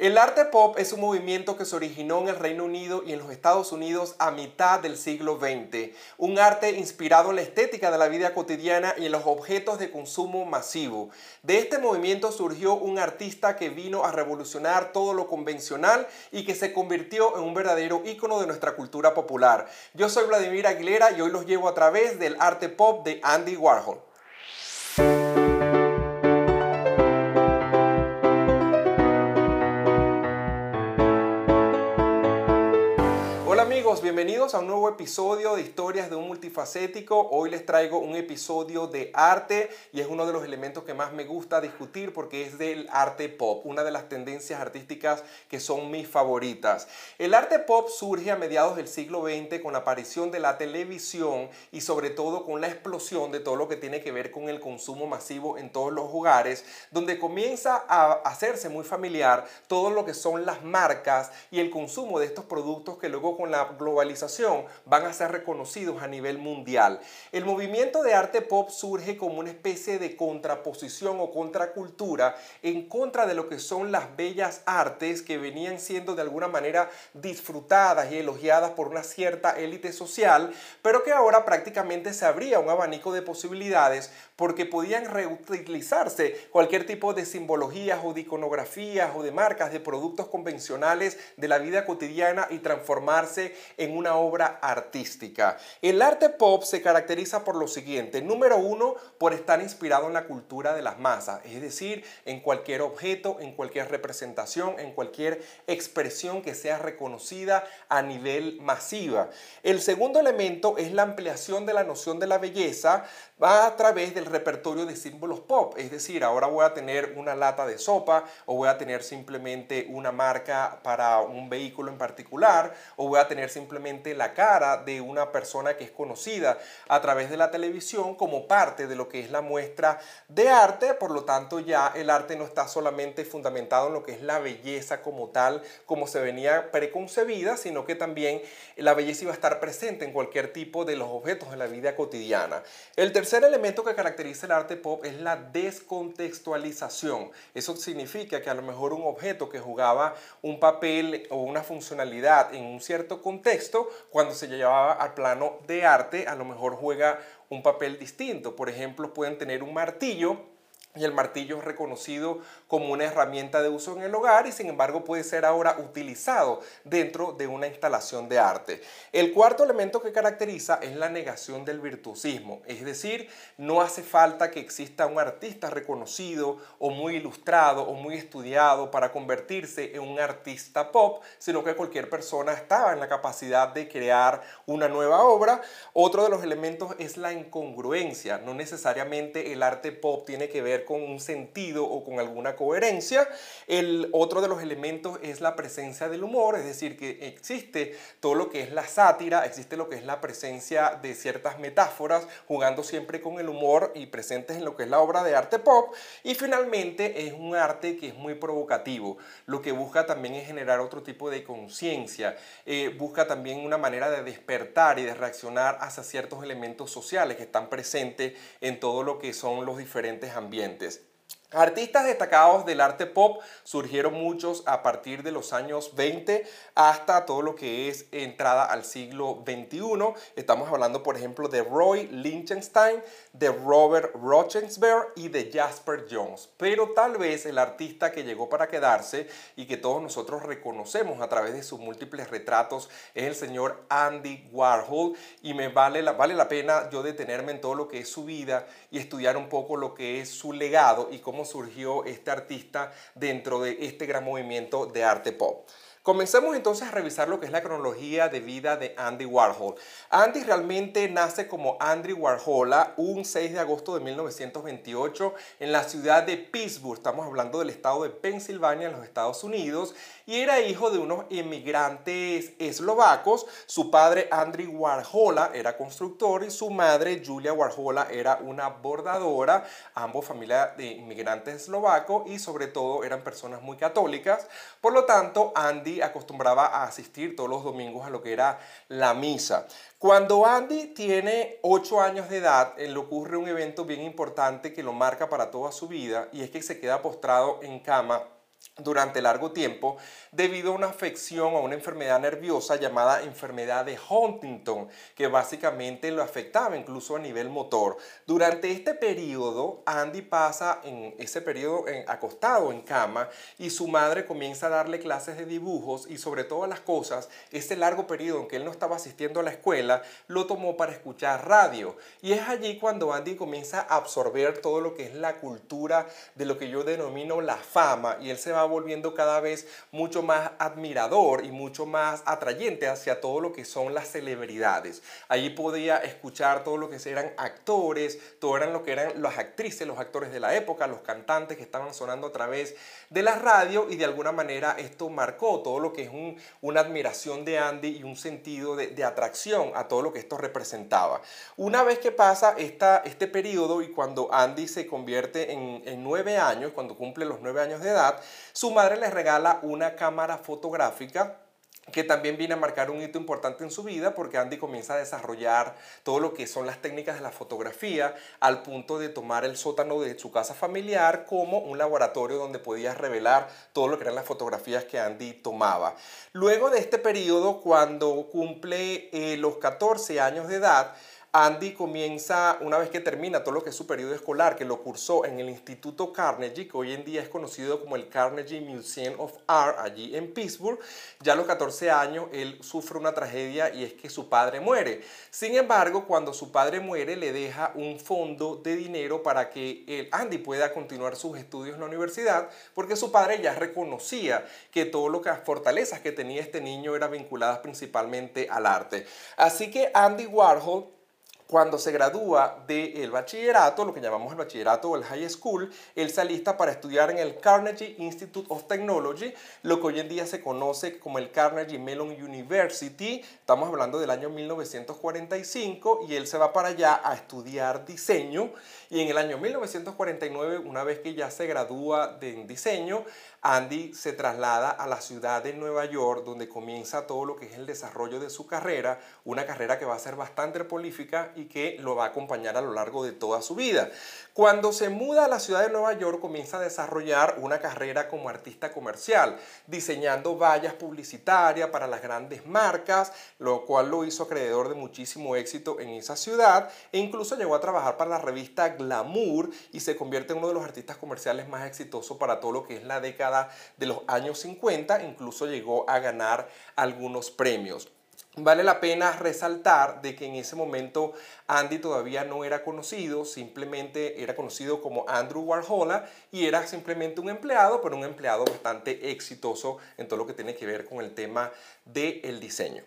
El arte pop es un movimiento que se originó en el Reino Unido y en los Estados Unidos a mitad del siglo XX. Un arte inspirado en la estética de la vida cotidiana y en los objetos de consumo masivo. De este movimiento surgió un artista que vino a revolucionar todo lo convencional y que se convirtió en un verdadero ícono de nuestra cultura popular. Yo soy Vladimir Aguilera y hoy los llevo a través del arte pop de Andy Warhol. Bienvenidos a un nuevo episodio de Historias de un Multifacético. Hoy les traigo un episodio de arte y es uno de los elementos que más me gusta discutir porque es del arte pop, una de las tendencias artísticas que son mis favoritas. El arte pop surge a mediados del siglo XX con la aparición de la televisión y sobre todo con la explosión de todo lo que tiene que ver con el consumo masivo en todos los hogares, donde comienza a hacerse muy familiar todo lo que son las marcas y el consumo de estos productos que luego con la globalización van a ser reconocidos a nivel mundial. El movimiento de arte pop surge como una especie de contraposición o contracultura en contra de lo que son las bellas artes que venían siendo de alguna manera disfrutadas y elogiadas por una cierta élite social, pero que ahora prácticamente se abría un abanico de posibilidades porque podían reutilizarse cualquier tipo de simbologías o de iconografías o de marcas de productos convencionales de la vida cotidiana y transformarse en una obra artística. El arte pop se caracteriza por lo siguiente. Número uno, por estar inspirado en la cultura de las masas, es decir, en cualquier objeto, en cualquier representación, en cualquier expresión que sea reconocida a nivel masiva. El segundo elemento es la ampliación de la noción de la belleza va a través del repertorio de símbolos pop, es decir, ahora voy a tener una lata de sopa o voy a tener simplemente una marca para un vehículo en particular o voy a tener simplemente la cara de una persona que es conocida a través de la televisión como parte de lo que es la muestra de arte, por lo tanto ya el arte no está solamente fundamentado en lo que es la belleza como tal, como se venía preconcebida, sino que también la belleza iba a estar presente en cualquier tipo de los objetos de la vida cotidiana. El tercer elemento que caracteriza el arte pop es la descontextualización. Eso significa que a lo mejor un objeto que jugaba un papel o una funcionalidad en un cierto contexto, cuando se llevaba al plano de arte, a lo mejor juega un papel distinto. Por ejemplo, pueden tener un martillo y el martillo es reconocido como una herramienta de uso en el hogar y sin embargo puede ser ahora utilizado dentro de una instalación de arte. El cuarto elemento que caracteriza es la negación del virtuosismo, es decir, no hace falta que exista un artista reconocido o muy ilustrado o muy estudiado para convertirse en un artista pop, sino que cualquier persona estaba en la capacidad de crear una nueva obra. Otro de los elementos es la incongruencia, no necesariamente el arte pop tiene que ver con un sentido o con alguna coherencia. El otro de los elementos es la presencia del humor, es decir, que existe todo lo que es la sátira, existe lo que es la presencia de ciertas metáforas, jugando siempre con el humor y presentes en lo que es la obra de arte pop. Y finalmente es un arte que es muy provocativo, lo que busca también es generar otro tipo de conciencia, eh, busca también una manera de despertar y de reaccionar hacia ciertos elementos sociales que están presentes en todo lo que son los diferentes ambientes siguientes. Artistas destacados del arte pop surgieron muchos a partir de los años 20 hasta todo lo que es entrada al siglo XXI. Estamos hablando, por ejemplo, de Roy Lichtenstein, de Robert Rauschenberg y de Jasper Jones. Pero tal vez el artista que llegó para quedarse y que todos nosotros reconocemos a través de sus múltiples retratos es el señor Andy Warhol y me vale la, vale la pena yo detenerme en todo lo que es su vida y estudiar un poco lo que es su legado y cómo surgió este artista dentro de este gran movimiento de arte pop. Comencemos entonces a revisar lo que es la cronología de vida de Andy Warhol. Andy realmente nace como Andy Warhola un 6 de agosto de 1928 en la ciudad de Pittsburgh, estamos hablando del estado de Pensilvania en los Estados Unidos, y era hijo de unos inmigrantes eslovacos. Su padre Andy Warhola era constructor y su madre Julia Warhola era una bordadora, ambos familia de inmigrantes eslovacos y sobre todo eran personas muy católicas. Por lo tanto, Andy acostumbraba a asistir todos los domingos a lo que era la misa. Cuando Andy tiene 8 años de edad, le ocurre un evento bien importante que lo marca para toda su vida y es que se queda postrado en cama durante largo tiempo debido a una afección o una enfermedad nerviosa llamada enfermedad de Huntington, que básicamente lo afectaba incluso a nivel motor. Durante este periodo, Andy pasa en ese periodo acostado en cama y su madre comienza a darle clases de dibujos y sobre todas las cosas, ese largo periodo en que él no estaba asistiendo a la escuela, lo tomó para escuchar radio. Y es allí cuando Andy comienza a absorber todo lo que es la cultura de lo que yo denomino la fama y él se va volviendo cada vez mucho más admirador y mucho más atrayente hacia todo lo que son las celebridades. Allí podía escuchar todo lo que eran actores, todo eran lo que eran las actrices, los actores de la época, los cantantes que estaban sonando a través de la radio y de alguna manera esto marcó todo lo que es una admiración de Andy y un sentido de, atracción a todo lo que esto representaba. Una vez que pasa esta, este periodo y cuando Andy se convierte en, en nueve años, cuando cumple los nueve años de edad, su madre le regala una cámara fotográfica que también viene a marcar un hito importante en su vida porque Andy comienza a desarrollar todo lo que son las técnicas de la fotografía al punto de tomar el sótano de su casa familiar como un laboratorio donde podía revelar todo lo que eran las fotografías que Andy tomaba. Luego de este periodo, cuando cumple eh, los 14 años de edad, Andy comienza, una vez que termina todo lo que es su periodo escolar, que lo cursó en el Instituto Carnegie, que hoy en día es conocido como el Carnegie Museum of Art, allí en Pittsburgh, ya a los 14 años él sufre una tragedia y es que su padre muere. Sin embargo, cuando su padre muere, le deja un fondo de dinero para que el Andy pueda continuar sus estudios en la universidad, porque su padre ya reconocía que todo lo que las fortalezas que tenía este niño eran vinculadas principalmente al arte. Así que Andy Warhol cuando se gradúa del bachillerato, lo que llamamos el bachillerato o el high school, él se alista para estudiar en el Carnegie Institute of Technology, lo que hoy en día se conoce como el Carnegie Mellon University. Estamos hablando del año 1945 y él se va para allá a estudiar diseño. Y en el año 1949, una vez que ya se gradúa de diseño, Andy se traslada a la ciudad de Nueva York, donde comienza todo lo que es el desarrollo de su carrera, una carrera que va a ser bastante prolífica y que lo va a acompañar a lo largo de toda su vida. Cuando se muda a la ciudad de Nueva York, comienza a desarrollar una carrera como artista comercial, diseñando vallas publicitarias para las grandes marcas, lo cual lo hizo acreedor de muchísimo éxito en esa ciudad e incluso llegó a trabajar para la revista Glamour y se convierte en uno de los artistas comerciales más exitosos para todo lo que es la década de los años 50, incluso llegó a ganar algunos premios. Vale la pena resaltar de que en ese momento Andy todavía no era conocido, simplemente era conocido como Andrew Warhol y era simplemente un empleado, pero un empleado bastante exitoso en todo lo que tiene que ver con el tema del diseño.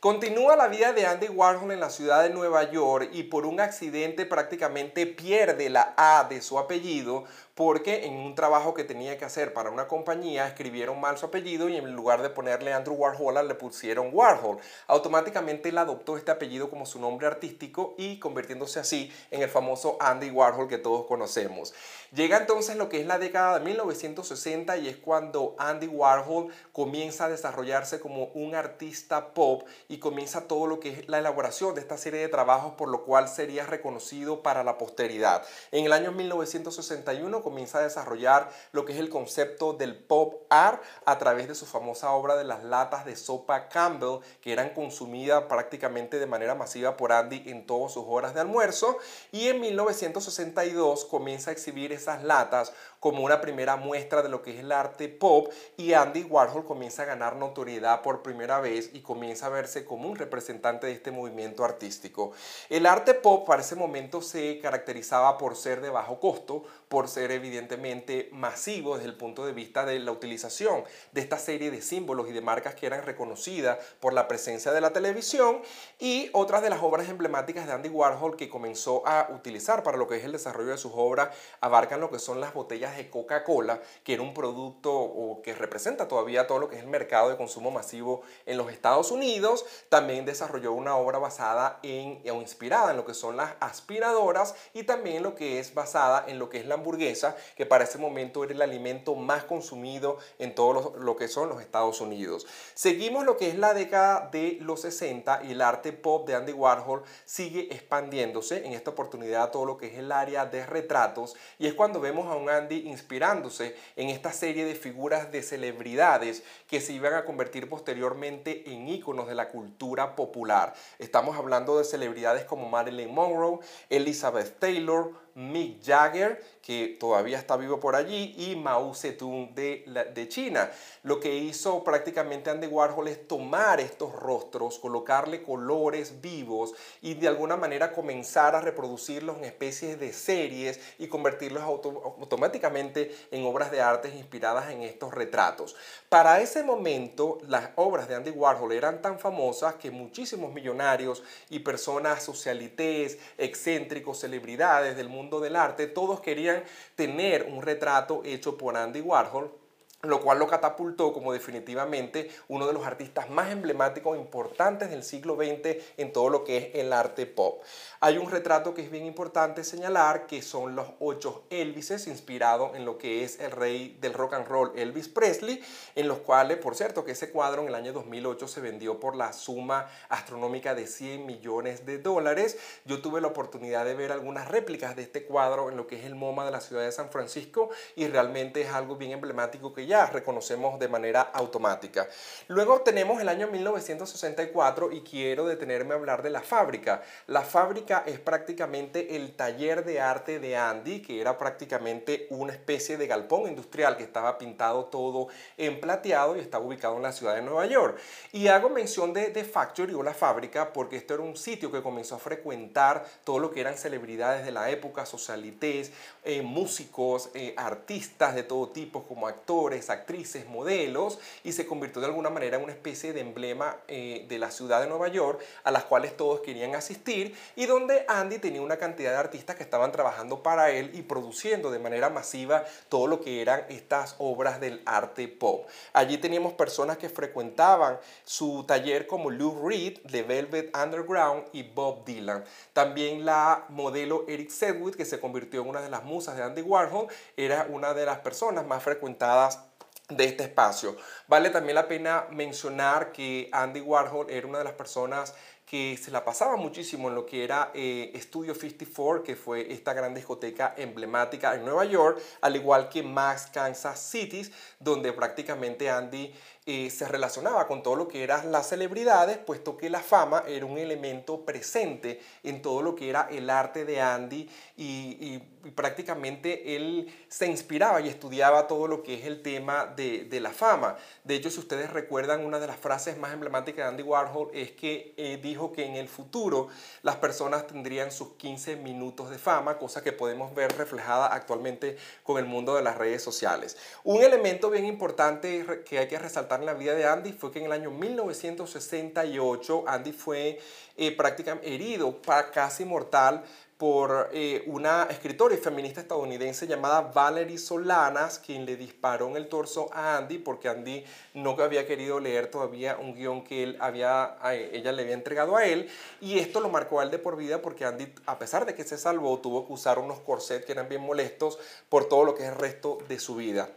Continúa la vida de Andy Warhol en la ciudad de Nueva York y por un accidente prácticamente pierde la A de su apellido porque en un trabajo que tenía que hacer para una compañía escribieron mal su apellido y en lugar de ponerle Andrew Warhol le pusieron Warhol. Automáticamente él adoptó este apellido como su nombre artístico y convirtiéndose así en el famoso Andy Warhol que todos conocemos. Llega entonces lo que es la década de 1960 y es cuando Andy Warhol comienza a desarrollarse como un artista pop y comienza todo lo que es la elaboración de esta serie de trabajos por lo cual sería reconocido para la posteridad. En el año 1961 comienza a desarrollar lo que es el concepto del pop art a través de su famosa obra de las latas de sopa Campbell que eran consumidas prácticamente de manera masiva por Andy en todas sus horas de almuerzo. Y en 1962 comienza a exhibir esas latas como una primera muestra de lo que es el arte pop y Andy Warhol comienza a ganar notoriedad por primera vez y comienza a verse como un representante de este movimiento artístico. El arte pop para ese momento se caracterizaba por ser de bajo costo, por ser evidentemente masivo desde el punto de vista de la utilización de esta serie de símbolos y de marcas que eran reconocidas por la presencia de la televisión y otras de las obras emblemáticas de Andy Warhol que comenzó a utilizar para lo que es el desarrollo de sus obras abarcan lo que son las botellas de Coca-Cola, que era un producto o que representa todavía todo lo que es el mercado de consumo masivo en los Estados Unidos. También desarrolló una obra basada en o inspirada en lo que son las aspiradoras y también lo que es basada en lo que es la hamburguesa, que para ese momento era el alimento más consumido en todo lo, que son los Estados Unidos. Seguimos lo que es la década de los 60 y el arte pop de Andy Warhol sigue expandiéndose en esta oportunidad todo lo que es el área de retratos y es cuando vemos a un Andy inspirándose en esta serie de figuras de celebridades que se iban a convertir posteriormente en íconos de la cultura popular. Estamos hablando de celebridades como Marilyn Monroe, Elizabeth Taylor, Mick Jagger, que todavía está vivo por allí, y Mao Zedong de, China. Lo que hizo prácticamente Andy Warhol es tomar estos rostros, colocarle colores vivos y de alguna manera comenzar a reproducirlos en especies de series y convertirlos automáticamente en obras de arte inspiradas en estos retratos. Para ese momento, las obras de Andy Warhol eran tan famosas que muchísimos millonarios y personas socialites, excéntricos, celebridades del mundo del arte, todos querían tener un retrato hecho por Andy Warhol lo cual lo catapultó como definitivamente uno de los artistas más emblemáticos e importantes del siglo XX en todo lo que es el arte pop. Hay un retrato que es bien importante señalar, que son los ocho Elvises, inspirado en lo que es el rey del rock and roll Elvis Presley, en los cuales, por cierto, que ese cuadro en el año 2008 se vendió por la suma astronómica de 100 millones de dólares. Yo tuve la oportunidad de ver algunas réplicas de este cuadro en lo que es el MoMA de la ciudad de San Francisco y realmente es algo bien emblemático que reconocemos de manera automática. Luego tenemos el año 1964 y quiero detenerme a hablar de la fábrica. La fábrica es prácticamente el taller de arte de Andy, que era prácticamente una especie de galpón industrial que estaba pintado todo en plateado y estaba ubicado en la ciudad de Nueva York. Y hago mención de The Factory o la fábrica porque esto era un sitio que comenzó a frecuentar todo lo que eran celebridades de la época, socialites, eh, músicos, eh, artistas de todo tipo como actores, actrices, modelos, y se convirtió de alguna manera en una especie de emblema eh, de la ciudad de Nueva York a las cuales todos querían asistir y donde Andy tenía una cantidad de artistas que estaban trabajando para él y produciendo de manera masiva todo lo que eran estas obras del arte pop. Allí teníamos personas que frecuentaban su taller como Lou Reed de Velvet Underground y Bob Dylan. También la modelo Eric Sedgwick, que se convirtió en una de las musas de Andy Warhol, era una de las personas más frecuentadas de este espacio. Vale también la pena mencionar que Andy Warhol era una de las personas que se la pasaba muchísimo en lo que era eh, Studio 54, que fue esta gran discoteca emblemática en Nueva York, al igual que Max Kansas City, donde prácticamente Andy se relacionaba con todo lo que eran las celebridades, puesto que la fama era un elemento presente en todo lo que era el arte de Andy y, prácticamente él se inspiraba y estudiaba todo lo que es el tema de, la fama. De hecho, si ustedes recuerdan, una de las frases más emblemáticas de Andy Warhol es que eh, dijo que en el futuro las personas tendrían sus 15 minutos de fama, cosa que podemos ver reflejada actualmente con el mundo de las redes sociales. Un elemento bien importante que hay que resaltar en la vida de Andy fue que en el año 1968 Andy fue eh, prácticamente herido, casi mortal, por eh, una escritora y feminista estadounidense llamada Valerie Solanas, quien le disparó en el torso a Andy porque Andy no había querido leer todavía un guion que él había, ella le había entregado a él. Y esto lo marcó a él de por vida porque Andy, a pesar de que se salvó, tuvo que usar unos corsets que eran bien molestos por todo lo que es el resto de su vida.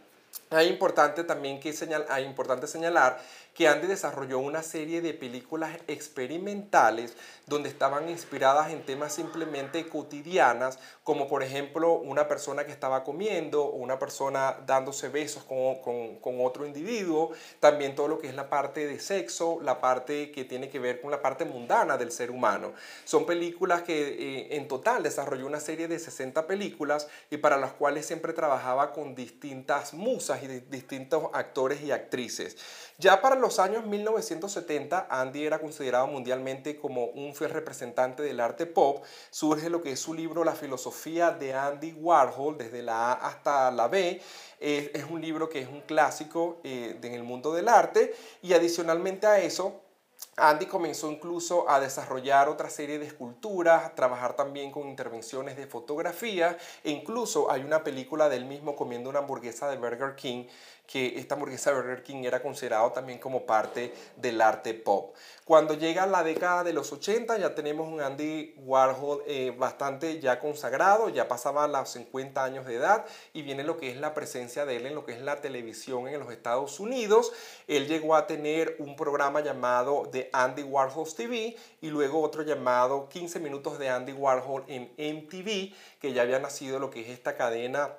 Hay importante también que señal, hay importante señalar que Andy desarrolló una serie de películas experimentales donde estaban inspiradas en temas simplemente cotidianas, como por ejemplo una persona que estaba comiendo o una persona dándose besos con, otro individuo, también todo lo que es la parte de sexo, la parte que tiene que ver con la parte mundana del ser humano. Son películas que eh, en total desarrolló una serie de 60 películas y para las cuales siempre trabajaba con distintas musas y distintos actores y actrices. Ya para los años 1970, Andy era considerado mundialmente como un fiel representante del arte pop. Surge lo que es su libro La filosofía de Andy Warhol, desde la A hasta la B. Es, un libro que es un clásico eh, en el mundo del arte. Y adicionalmente a eso, Andy comenzó incluso a desarrollar otra serie de esculturas, trabajar también con intervenciones de fotografía e incluso hay una película del mismo comiendo una hamburguesa de Burger King que esta hamburguesa Burger King era considerado también como parte del arte pop. Cuando llega la década de los 80 ya tenemos un Andy Warhol eh, bastante ya consagrado, ya pasaba los 50 años de edad y viene lo que es la presencia de él en lo que es la televisión en los Estados Unidos. Él llegó a tener un programa llamado The Andy Warhol TV y luego otro llamado 15 minutos de Andy Warhol en MTV, que ya había nacido lo que es esta cadena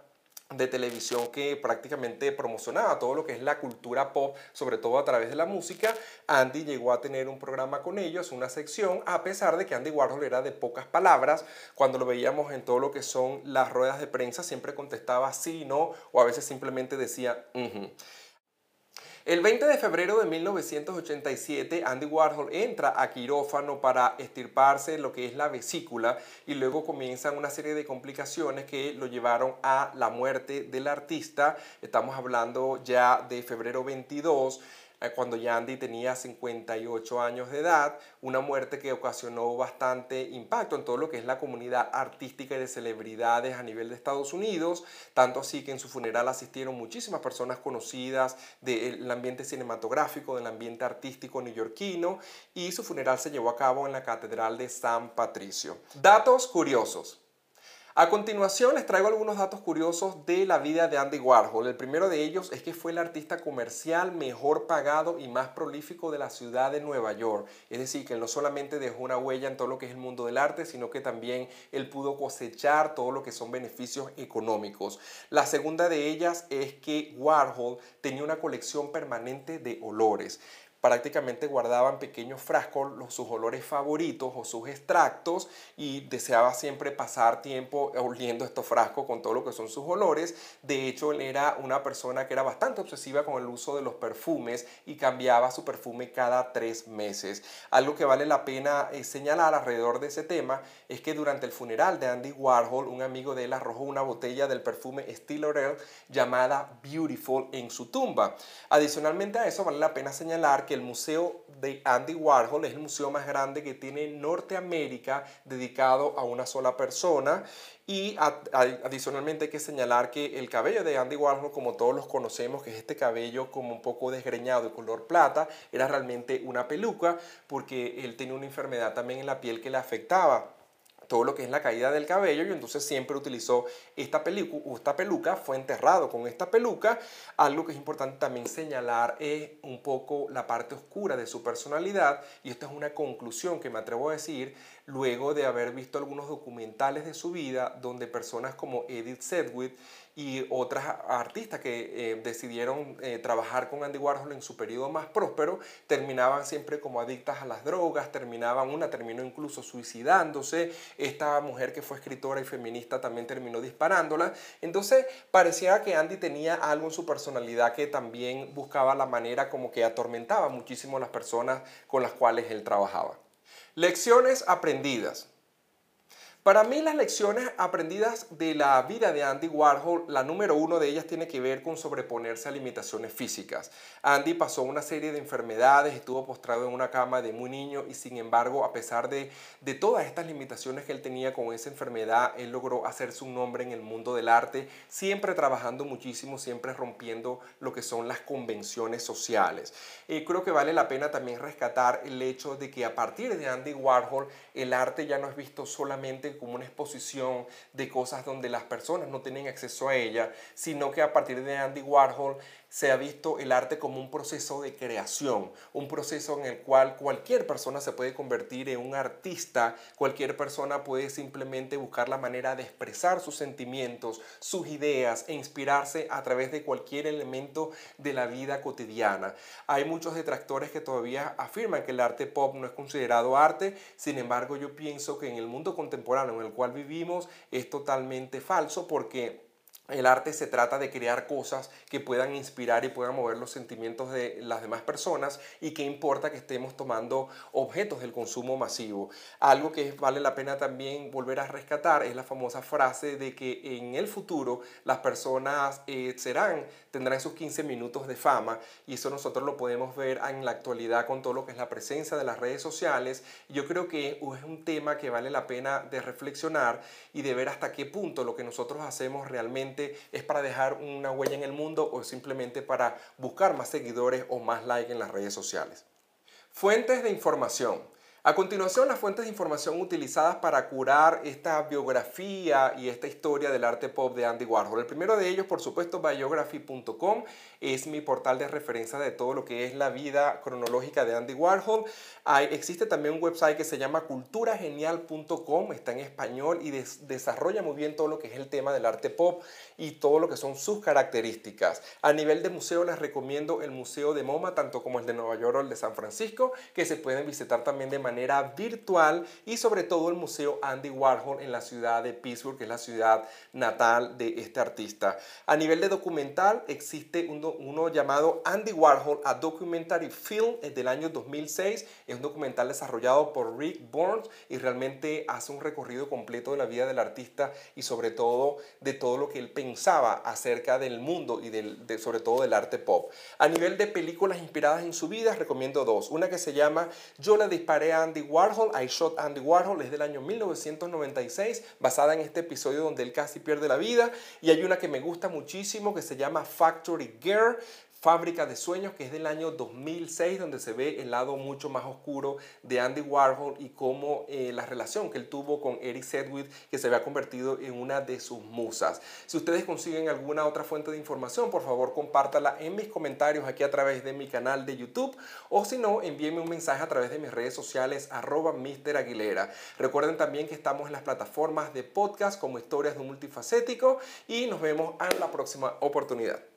de televisión que prácticamente promocionaba todo lo que es la cultura pop, sobre todo a través de la música. Andy llegó a tener un programa con ellos, una sección, a pesar de que Andy Warhol era de pocas palabras. Cuando lo veíamos en todo lo que son las ruedas de prensa, siempre contestaba sí, no, o a veces simplemente decía, el 20 de febrero de 1987, Andy Warhol entra a quirófano para estirparse lo que es la vesícula y luego comienzan una serie de complicaciones que lo llevaron a la muerte del artista. Estamos hablando ya de febrero 22 eh, cuando Yandy tenía 58 años de edad, una muerte que ocasionó bastante impacto en todo lo que es la comunidad artística y de celebridades a nivel de Estados Unidos, tanto así que en su funeral asistieron muchísimas personas conocidas del ambiente cinematográfico, del ambiente artístico neoyorquino, y su funeral se llevó a cabo en la Catedral de San Patricio. Datos curiosos. A continuación les traigo algunos datos curiosos de la vida de Andy Warhol. El primero de ellos es que fue el artista comercial mejor pagado y más prolífico de la ciudad de Nueva York. Es decir, que él no solamente dejó una huella en todo lo que es el mundo del arte, sino que también él pudo cosechar todo lo que son beneficios económicos. La segunda de ellas es que Warhol tenía una colección permanente de olores prácticamente guardaban pequeños frascos sus olores favoritos o sus extractos y deseaba siempre pasar tiempo oliendo estos frascos con todo lo que son sus olores. De hecho, él era una persona que era bastante obsesiva con el uso de los perfumes y cambiaba su perfume cada tres meses. Algo que vale la pena eh, señalar alrededor de ese tema es que durante el funeral de Andy Warhol, un amigo de él arrojó una botella del perfume Stille Laurel llamada Beautiful en su tumba. Adicionalmente a eso, vale la pena señalar que el Museo de Andy Warhol es el museo más grande que tiene Norteamérica dedicado a una sola persona. Y adicionalmente hay que señalar que el cabello de Andy Warhol, como todos los conocemos, que es este cabello como un poco desgreñado de color plata, era realmente una peluca porque él tenía una enfermedad también en la piel que le afectaba todo lo que es la caída del cabello y entonces siempre utilizó esta, esta peluca, fue enterrado con esta peluca. Algo que es importante también señalar es un poco la parte oscura de su personalidad y esto es una conclusión que me atrevo a decir luego de haber visto algunos documentales de su vida donde personas como Edith Sedgwick y otras artistas que eh, decidieron eh, trabajar con Andy Warhol en su periodo más próspero terminaban siempre como adictas a las drogas, terminaban, una terminó incluso suicidándose, esta mujer que fue escritora y feminista también terminó disparándola, entonces parecía que Andy tenía algo en su personalidad que también buscaba la manera como que atormentaba muchísimo a las personas con las cuales él trabajaba. Lecciones aprendidas. Para mí las lecciones aprendidas de la vida de Andy Warhol, la número uno de ellas tiene que ver con sobreponerse a limitaciones físicas. Andy pasó una serie de enfermedades, estuvo postrado en una cama de muy niño y sin embargo, a pesar de, de todas estas limitaciones que él tenía con esa enfermedad, él logró hacerse un nombre en el mundo del arte, siempre trabajando muchísimo, siempre rompiendo lo que son las convenciones sociales. Y creo que vale la pena también rescatar el hecho de que a partir de Andy Warhol, el arte ya no es visto solamente como una exposición de cosas donde las personas no tienen acceso a ella, sino que a partir de Andy Warhol se ha visto el arte como un proceso de creación, un proceso en el cual cualquier persona se puede convertir en un artista, cualquier persona puede simplemente buscar la manera de expresar sus sentimientos, sus ideas e inspirarse a través de cualquier elemento de la vida cotidiana. Hay muchos detractores que todavía afirman que el arte pop no es considerado arte, sin embargo yo pienso que en el mundo contemporáneo en el cual vivimos es totalmente falso porque el arte se trata de crear cosas que puedan inspirar y puedan mover los sentimientos de las demás personas y qué importa que estemos tomando objetos del consumo masivo. Algo que vale la pena también volver a rescatar es la famosa frase de que en el futuro las personas eh, serán, tendrán sus 15 minutos de fama y eso nosotros lo podemos ver en la actualidad con todo lo que es la presencia de las redes sociales. Yo creo que es un tema que vale la pena de reflexionar y de ver hasta qué punto lo que nosotros hacemos realmente es para dejar una huella en el mundo o simplemente para buscar más seguidores o más likes en las redes sociales. Fuentes de información. A continuación, las fuentes de información utilizadas para curar esta biografía y esta historia del arte pop de Andy Warhol. El primero de ellos, por supuesto, biography.com, es mi portal de referencia de todo lo que es la vida cronológica de Andy Warhol. Hay, existe también un website que se llama culturagenial.com, está en español y desarrolla muy bien todo lo que es el tema del arte pop y todo lo que son sus características. A nivel de museo les recomiendo el Museo de MoMA, tanto como el de Nueva York o el de San Francisco, que se pueden visitar también de manera virtual y sobre todo el Museo Andy Warhol en la ciudad de Pittsburgh, que es la ciudad natal de este artista. A nivel de documental existe uno, uno llamado Andy Warhol, a Documentary Film del año 2006. Es un documental desarrollado por Rick Burns y realmente hace un recorrido completo de la vida del artista y sobre todo de todo lo que él pensaba acerca del mundo y del, de, sobre todo del arte pop. A nivel de películas inspiradas en su vida, recomiendo dos. Una que se llama Yo la disparé a Andy Warhol, I Shot Andy Warhol, es del año 1996, basada en este episodio donde él casi pierde la vida. Y hay una que me gusta muchísimo que se llama Factory Girl, Fábrica de Sueños, que es del año 2006, donde se ve el lado mucho más oscuro de Andy Warhol y cómo eh, la relación que él tuvo con Eric Sedgwick, que se había convertido en una de sus musas. Si ustedes consiguen alguna otra fuente de información, por favor compártala en mis comentarios aquí a través de mi canal de YouTube o si no, envíenme un mensaje a través de mis redes sociales arroba Mr. Aguilera. Recuerden también que estamos en las plataformas de podcast como Historias de un Multifacético y nos vemos en la próxima oportunidad.